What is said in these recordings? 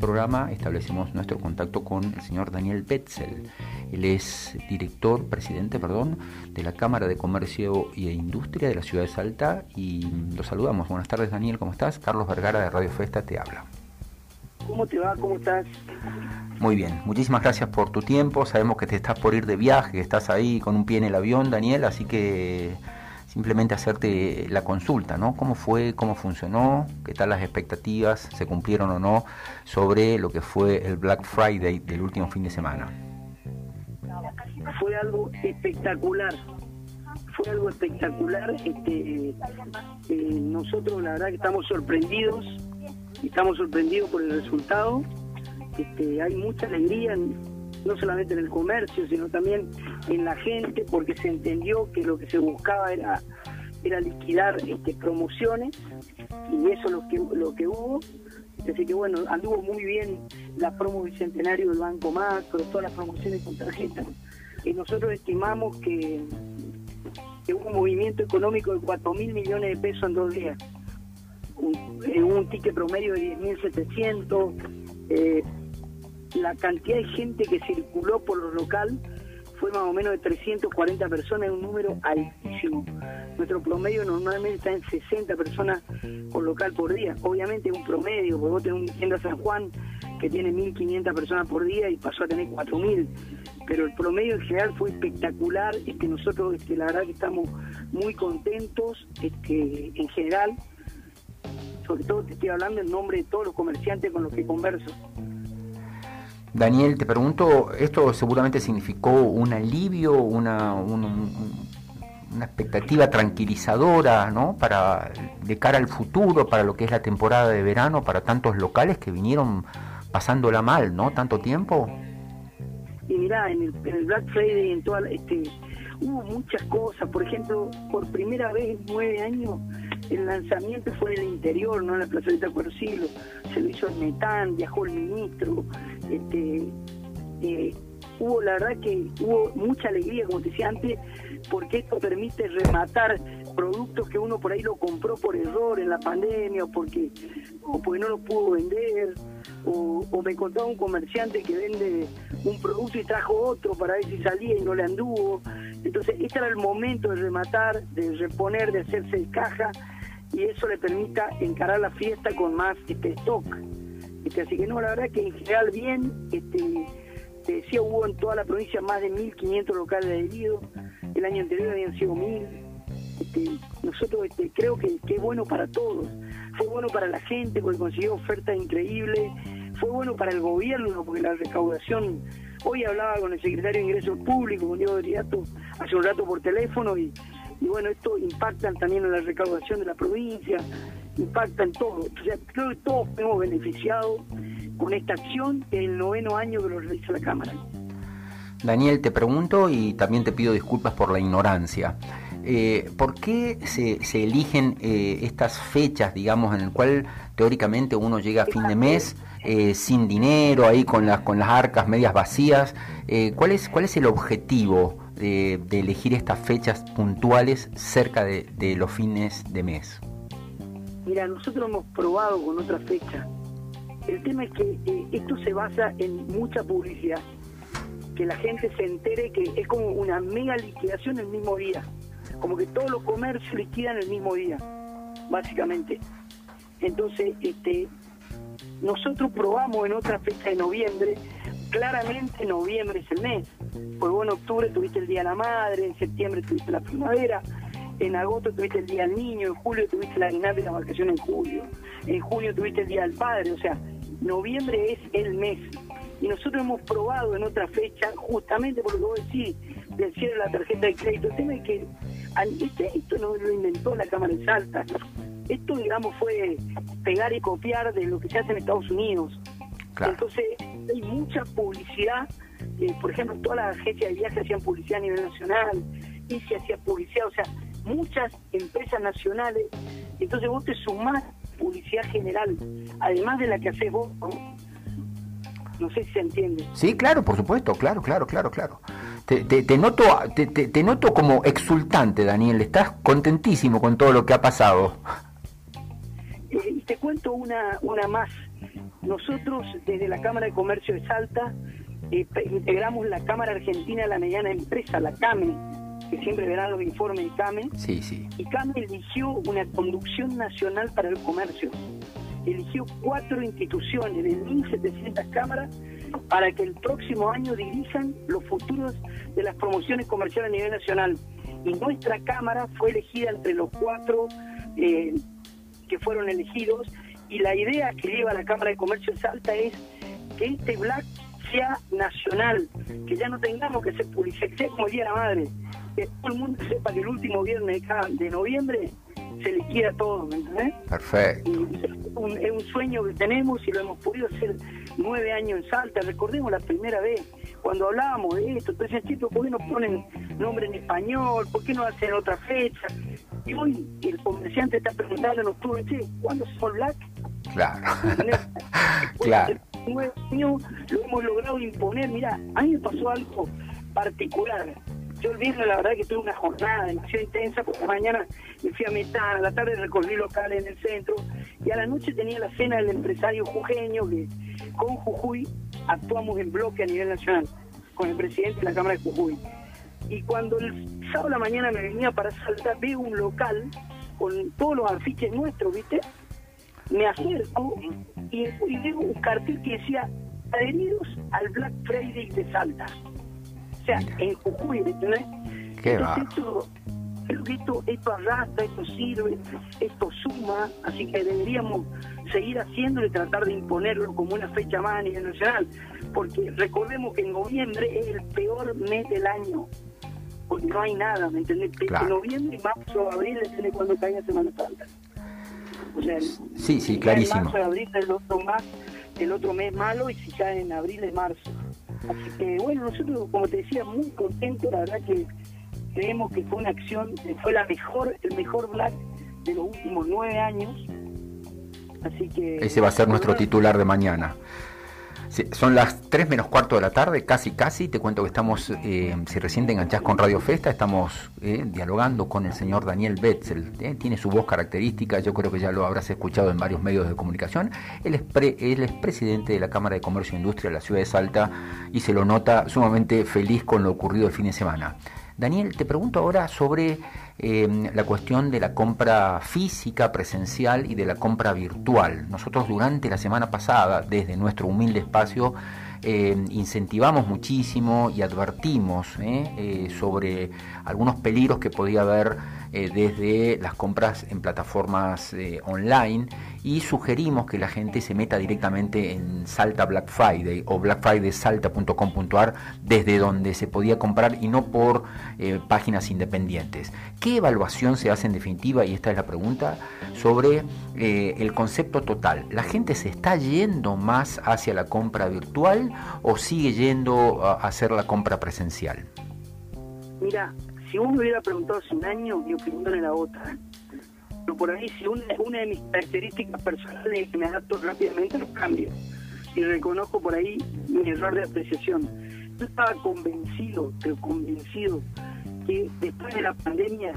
programa establecemos nuestro contacto con el señor Daniel Betzel. Él es director, presidente, perdón, de la Cámara de Comercio y Industria de la ciudad de Salta y lo saludamos. Buenas tardes Daniel, ¿cómo estás? Carlos Vergara de Radio Festa te habla. ¿Cómo te va? ¿Cómo estás? Muy bien, muchísimas gracias por tu tiempo. Sabemos que te estás por ir de viaje, que estás ahí con un pie en el avión, Daniel, así que simplemente hacerte la consulta, ¿no? ¿Cómo fue, cómo funcionó, qué tal las expectativas, se cumplieron o no sobre lo que fue el Black Friday del último fin de semana? Fue algo espectacular, fue algo espectacular. Este, eh, nosotros la verdad que estamos sorprendidos, estamos sorprendidos por el resultado. Este, hay mucha alegría no solamente en el comercio, sino también en la gente, porque se entendió que lo que se buscaba era era liquidar este, promociones y eso es lo que lo que hubo. Así que bueno anduvo muy bien la promo bicentenario del Banco Macro todas las promociones con tarjetas y nosotros estimamos que, que hubo un movimiento económico de 4 mil millones de pesos en dos días. Un, un ticket promedio de 10.700 eh, la cantidad de gente que circuló por lo local fue más o menos de 340 personas, un número altísimo. Nuestro promedio normalmente está en 60 personas por local por día. Obviamente es un promedio, porque vos tenés un tienda San Juan que tiene 1.500 personas por día y pasó a tener 4.000. Pero el promedio en general fue espectacular. que nosotros, este, la verdad que estamos muy contentos este, en general. Sobre todo te estoy hablando en nombre de todos los comerciantes con los que converso. Daniel, te pregunto, ¿esto seguramente significó un alivio, una, una expectativa tranquilizadora, ¿no? Para de cara al futuro, para lo que es la temporada de verano, para tantos locales que vinieron pasándola mal, ¿no? Tanto tiempo. Y mirá, en el, Black Friday, en toda, este, hubo muchas cosas. Por ejemplo, por primera vez en nueve años, el lanzamiento fue en el interior, no en la plazoleta Siglo. Se lo hizo el Metán, viajó el ministro, este, eh, hubo la verdad que hubo mucha alegría, como te decía antes, porque esto permite rematar productos que uno por ahí lo compró por error en la pandemia o porque, o porque no lo pudo vender, o, me encontraba un comerciante que vende un producto y trajo otro para ver si salía y no le anduvo. Entonces, este era el momento de rematar, de reponer, de hacerse el caja y eso le permita encarar la fiesta con más este, stock. Este, así que no, la verdad que en general bien, este, te hubo en toda la provincia más de 1.500 locales adheridos, el año anterior habían sido 1.000. Este, nosotros este, creo que, que es bueno para todos. Fue bueno para la gente porque consiguió ofertas increíbles, fue bueno para el gobierno porque la recaudación, hoy hablaba con el secretario de Ingresos Públicos, con Diego Riato, hace un rato por teléfono y, y bueno, esto impacta también en la recaudación de la provincia, impacta en todo. Sea, creo que todos hemos beneficiado con esta acción en el noveno año que lo realiza la Cámara. Daniel, te pregunto y también te pido disculpas por la ignorancia. Eh, ¿Por qué se, eligen eh, estas fechas, digamos, en el cual teóricamente uno llega a fin de mes eh, sin dinero, ahí con las, con las arcas medias vacías? ¿cuál, es, ¿Cuál es el objetivo de, elegir estas fechas puntuales cerca de, los fines de mes? Mira, nosotros hemos probado con otra fecha. El tema es que eh, esto se basa en mucha publicidad. Que la gente se entere que es como una mega liquidación el mismo día. Como que todos los comercios liquidan el mismo día, básicamente. Entonces, este, nosotros probamos en otra fecha de noviembre. Claramente noviembre es el mes. Pues bueno, en octubre tuviste el Día de la Madre, en septiembre tuviste la primavera, en agosto tuviste el Día del Niño, en julio tuviste la aguinaldo y la vacación en julio, en junio tuviste el Día del Padre, o sea, noviembre es el mes. Y nosotros hemos probado en otra fecha, justamente por lo que vos decís, del cierre de la tarjeta de crédito. El tema es que este, esto no lo inventó la Cámara de Salta. Esto, digamos, fue pegar y copiar de lo que se hace en Estados Unidos. Entonces, hay mucha publicidad. Eh, por ejemplo, todas las agencias de viaje hacían publicidad a nivel nacional, y se hacía publicidad, o sea, muchas empresas nacionales. Entonces vos te sumás publicidad general, además de la que haces vos. ¿no? sé si se entiende. Sí, claro, por supuesto, claro, claro, claro, claro. Te, te, noto, te, te, noto como exultante, Daniel. Estás contentísimo con todo lo que ha pasado. Eh, y te cuento una, una más. Nosotros desde la Cámara de Comercio de Salta eh, integramos la Cámara Argentina de la Mediana Empresa, la CAME, que siempre verán los informes de CAME. Sí, sí. Y CAME eligió una conducción nacional para el comercio. Eligió cuatro instituciones de 1.700 cámaras para que el próximo año dirijan los futuros de las promociones comerciales a nivel nacional. Y nuestra Cámara fue elegida entre los cuatro eh, que fueron elegidos. Y la idea que lleva la Cámara de Comercio de Salta es que este Black sea nacional, que ya no tengamos que ser publicidad, como el Día de la Madre, que todo el mundo sepa que el último viernes de, noviembre se liquida todo, ¿me entendés? Perfecto. es, un, sueño que tenemos y lo hemos podido hacer nueve años en Salta. Recordemos la primera vez cuando hablábamos de esto, entonces, chicos, ¿por qué no ponen nombre en español? ¿Por qué no hacen otra fecha? Y hoy el comerciante está preguntando en octubre, che, ¿cuándo se Black? Claro. claro nueve años lo hemos logrado imponer. Mira, a mí me pasó algo particular. Yo el viernes la verdad que tuve una jornada demasiado intensa porque mañana me fui a Metana, a la tarde recorrí locales en el centro y a la noche tenía la cena del empresario jujeño que con Jujuy actuamos en bloque a nivel nacional con el presidente de la Cámara de Jujuy. Y cuando el sábado a la mañana me venía para Salta, veo un local con todos los afiches nuestros, ¿viste? Me acerco y, y un cartel que decía adheridos al Black Friday de Salta. O sea, en Jujuy, ¿entendés? Qué Entonces, esto, esto, esto arrastra, esto sirve, esto suma, así que deberíamos seguir haciéndolo y tratar de imponerlo como una fecha más a nivel nacional, porque recordemos que en noviembre es el peor mes del año, porque no hay nada, ¿me entendés? En noviembre, marzo, abril es cuando cae Semana Santa sí, sí, clarísimo. marzo, abril el otro, más, el otro mes malo y si cae en abril es marzo. Así que bueno, nosotros, como te decía, muy contentos, la verdad que creemos que fue una acción, fue la mejor, el mejor Black de los últimos nueve años. Así que... Ese va a ser nuestro titular de mañana son las 3 menos cuarto de la tarde, casi casi. Te cuento que estamos, eh, si recién te enganchás con Radio Festa, estamos eh, dialogando con el señor Daniel Betzel. Eh, tiene su voz característica, yo creo que ya lo habrás escuchado en varios medios de comunicación. Él es, él es presidente de la Cámara de Comercio e Industria de la ciudad de Salta y se lo nota sumamente feliz con lo ocurrido el fin de semana. Daniel, te pregunto ahora sobre Em, la cuestión de la compra física, presencial y de la compra virtual. Nosotros durante la semana pasada, desde nuestro humilde espacio, em, incentivamos muchísimo y advertimos ¿eh? Eh, sobre algunos peligros que podía haber eh, desde las compras en plataformas eh, online y sugerimos que la gente se meta directamente en Salta Black Friday o blackfridaysalta.com.ar desde donde se podía comprar y no por eh, páginas independientes. ¿Qué evaluación se hace en definitiva? Y esta es la pregunta sobre el concepto total. ¿La gente se está yendo más hacia la compra virtual o sigue yendo a hacer la compra presencial? Mira, si uno me hubiera preguntado hace un año, mi opinión era otra. Pero por ahí, si una, una de mis características personales es que me adapto rápidamente a los cambios y reconozco por ahí mi error de apreciación. Yo estaba convencido, pero convencido, que después de la pandemia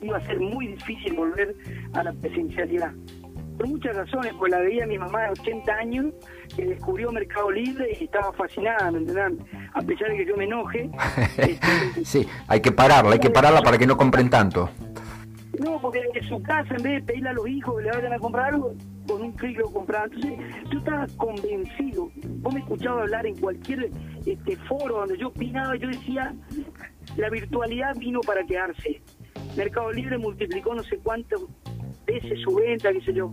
iba a ser muy difícil volver a la presencialidad por muchas razones, pues la veía mi mamá de 80 años que descubrió Mercado Libre y estaba fascinada, ¿me entiendes? A pesar de que yo me enoje. Este, sí, hay que pararla, hay que pararla para que no compren tanto. No, porque en su casa, en vez de pedirle a los hijos que le vayan a comprar algo, con un clic lo compraban. Entonces, yo estaba convencido. Vos me escuchabas hablar en cualquier este foro donde yo opinaba, yo decía, la virtualidad vino para quedarse. Mercado Libre multiplicó no sé cuántos veces su venta, qué sé yo.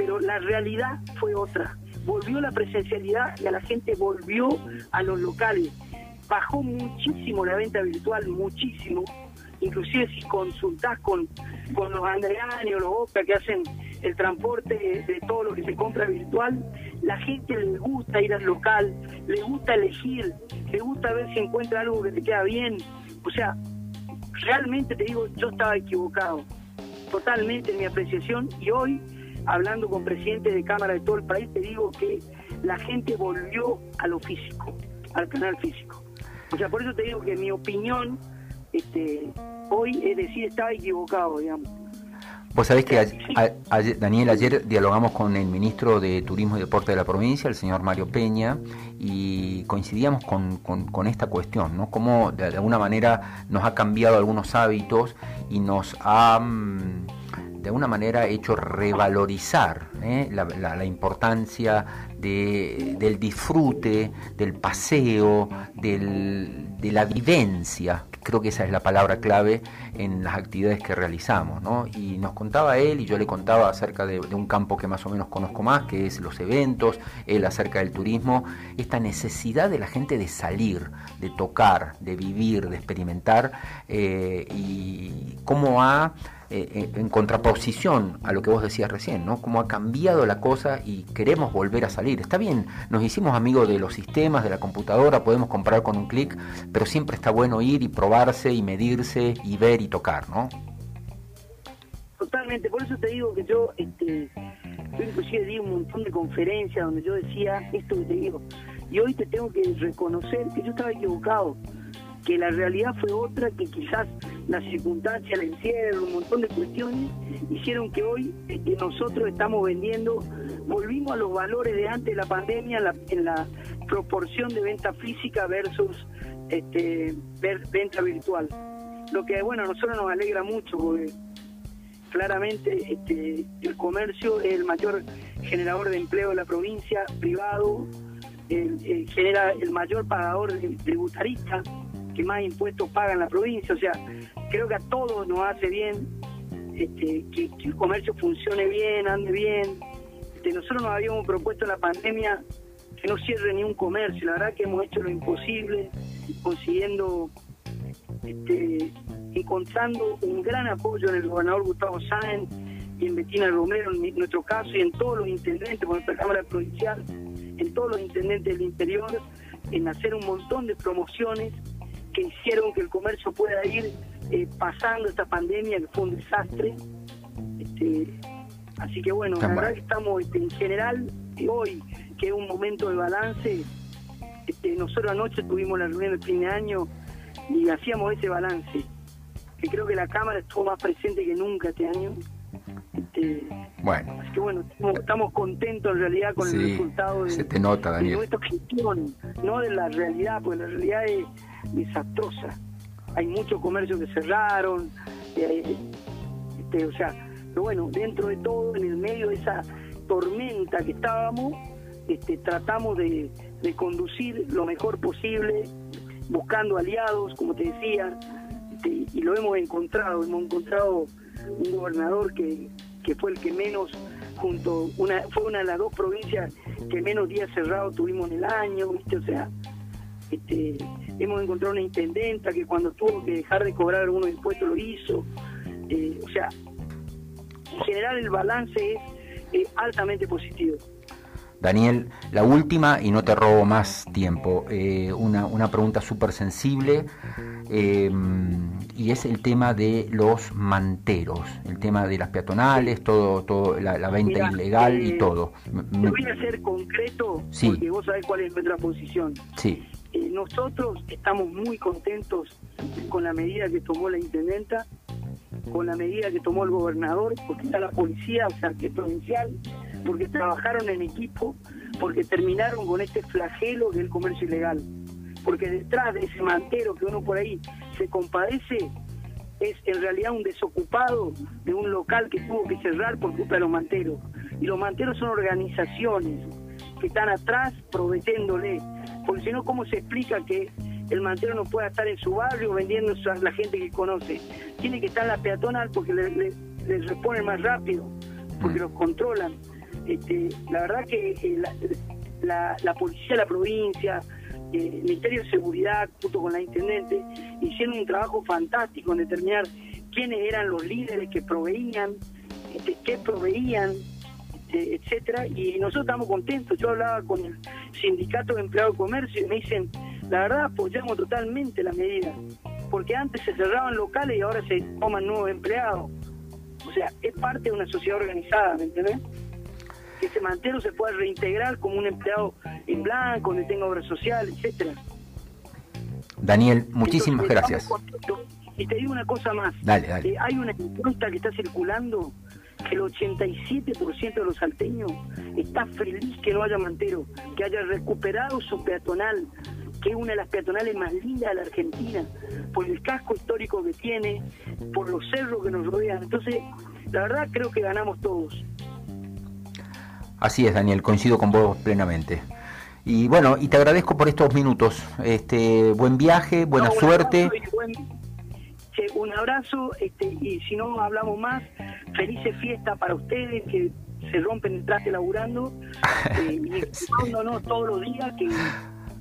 Pero la realidad fue otra. Volvió la presencialidad y a la gente volvió a los locales. Bajó muchísimo la venta virtual, muchísimo. Inclusive si consultás con, con los Andreani o los Oca que hacen el transporte de, todo lo que se compra virtual, la gente le gusta ir al local, le gusta elegir, le gusta ver si encuentra algo que te queda bien. O sea, realmente te digo, yo estaba equivocado totalmente en mi apreciación y hoy, hablando con presidentes de Cámara de todo el país, te digo que la gente volvió a lo físico, al canal físico. O sea, por eso te digo que mi opinión este, hoy es decir, estaba equivocado, digamos. Vos sabés que Daniel, ayer dialogamos con el ministro de Turismo y Deporte de la provincia, el señor Mario Peña, y coincidíamos con, con, esta cuestión, ¿no? Cómo de, alguna manera nos ha cambiado algunos hábitos y nos ha mm, de alguna manera hecho revalorizar ¿eh? la, importancia del disfrute, del paseo, de la vivencia. Creo que esa es la palabra clave en las actividades que realizamos. Y nos contaba él y yo le contaba acerca de, un campo que más o menos conozco más, que es los eventos, él acerca del turismo, esta necesidad de la gente de salir, de tocar, de vivir, de experimentar eh, y cómo ha eh, en contraposición a lo que vos decías recién, ¿no? Cómo ha cambiado la cosa y queremos volver a salir. Está bien, nos hicimos amigos de los sistemas, de la computadora, podemos comprar con un clic, pero siempre está bueno ir y probarse y medirse y ver y tocar, ¿no? Totalmente, por eso te digo que yo, este, yo inclusive di un montón de conferencias donde yo decía esto que te digo, y hoy te tengo que reconocer que yo estaba equivocado que la realidad fue otra, que quizás las circunstancias, el encierro, un montón de cuestiones hicieron que hoy este, nosotros estamos vendiendo, volvimos a los valores de antes de la pandemia en la proporción de venta física versus este, venta virtual. Lo que, bueno, a nosotros nos alegra mucho porque claramente este, el comercio es el mayor generador de empleo de la provincia, privado, genera el mayor pagador de tributarista más impuestos pagan la provincia. O sea, creo que a todos nos hace bien este, que, el comercio funcione bien, ande bien. Este, nosotros nos habíamos propuesto en la pandemia que no cierre ni un comercio. La verdad que hemos hecho lo imposible, consiguiendo, este, encontrando un gran apoyo en el gobernador Gustavo Sáenz y en Betina Romero, en nuestro caso, y en todos los intendentes, con nuestra Cámara Provincial, en todos los intendentes del interior, en hacer un montón de promociones que hicieron que el comercio pueda ir eh, pasando esta pandemia que fue un desastre. Este, así que bueno, la verdad que estamos este, en general hoy, que es un momento de balance, este, nosotros anoche tuvimos la reunión de fin de año y hacíamos ese balance, que creo que la Cámara estuvo más presente que nunca este año. Este, bueno. Así que bueno, estamos, contentos en realidad con el resultado de, se te nota, Daniel. nuestra gestión, no de la realidad, porque la realidad es desastrosa. Hay muchos comercios que cerraron, este, o sea, pero bueno, dentro de todo, en el medio de esa tormenta que estábamos, este, tratamos de, conducir lo mejor posible, buscando aliados, como te decía, este, y lo hemos encontrado, hemos encontrado un gobernador que, que fue el que menos junto una fue una de las dos provincias que menos días cerrados tuvimos en el año viste o sea este, hemos encontrado una intendenta que cuando tuvo que dejar de cobrar algunos impuestos lo hizo. Eh, o sea, en general el balance es altamente positivo. Daniel, la última, y no te robo más tiempo, eh, una, una, pregunta súper sensible, eh, y es el tema de los manteros, el tema de las peatonales, todo, todo la, venta ilegal y todo. Te voy a ser concreto, porque vos sabés cuál es nuestra posición. Sí. Nosotros estamos muy contentos con la medida que tomó la intendenta, con la medida que tomó el gobernador, porque está la policía, o sea, que es provincial, porque trabajaron en equipo, porque terminaron con este flagelo del comercio ilegal. Porque detrás de ese mantero que uno por ahí se compadece, es en realidad un desocupado de un local que tuvo que cerrar por culpa de los manteros. Y los manteros son organizaciones que están atrás proveyéndole porque si no, ¿cómo se explica que el mantero no pueda estar en su barrio vendiendo a la gente que conoce? Tiene que estar en la peatonal porque les le, responden más rápido, porque mm. los controlan. Este, la verdad que eh, la, policía de la provincia, eh, el Ministerio de Seguridad, junto con la Intendente, hicieron un trabajo fantástico en determinar quiénes eran los líderes que proveían, este, qué proveían, etcétera, y nosotros estamos contentos. Yo hablaba con el sindicato de empleados de comercio y me dicen, la verdad apoyamos totalmente la medida, porque antes se cerraban locales y ahora se toman nuevos empleados. O sea, es parte de una sociedad organizada, ¿me entendés? Que ese mantero se pueda reintegrar como un empleado en blanco, donde tenga obra social, etcétera. Daniel, muchísimas gracias. Y te digo una cosa más. Dale, dale. Eh, hay una encuesta que está circulando que el 87% de los salteños está feliz que no haya mantero, que haya recuperado su peatonal, que es una de las peatonales más lindas de la Argentina, por el casco histórico que tiene, por los cerros que nos rodean. Entonces, la verdad creo que ganamos todos. Así es, Daniel, coincido con vos plenamente. Y bueno, y te agradezco por estos minutos. Este, buen viaje, buena suerte. Un abrazo, este, y si no hablamos más, felices fiestas para ustedes que se rompen el traje laburando eh, y escuchándonos todos los días que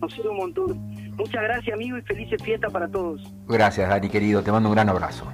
nos sirve un montón. Muchas gracias, amigo, y felices fiestas para todos. Gracias, Dani, querido. Te mando un gran abrazo.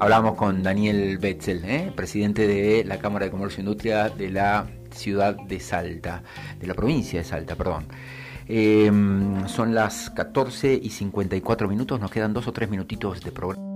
Hablamos con Daniel Betzel, ¿eh? presidente de la Cámara de Comercio e Industria de la ciudad de Salta, de la provincia de Salta, perdón. Em, son las 14 y 54 minutos, nos quedan dos o tres minutitos de programa.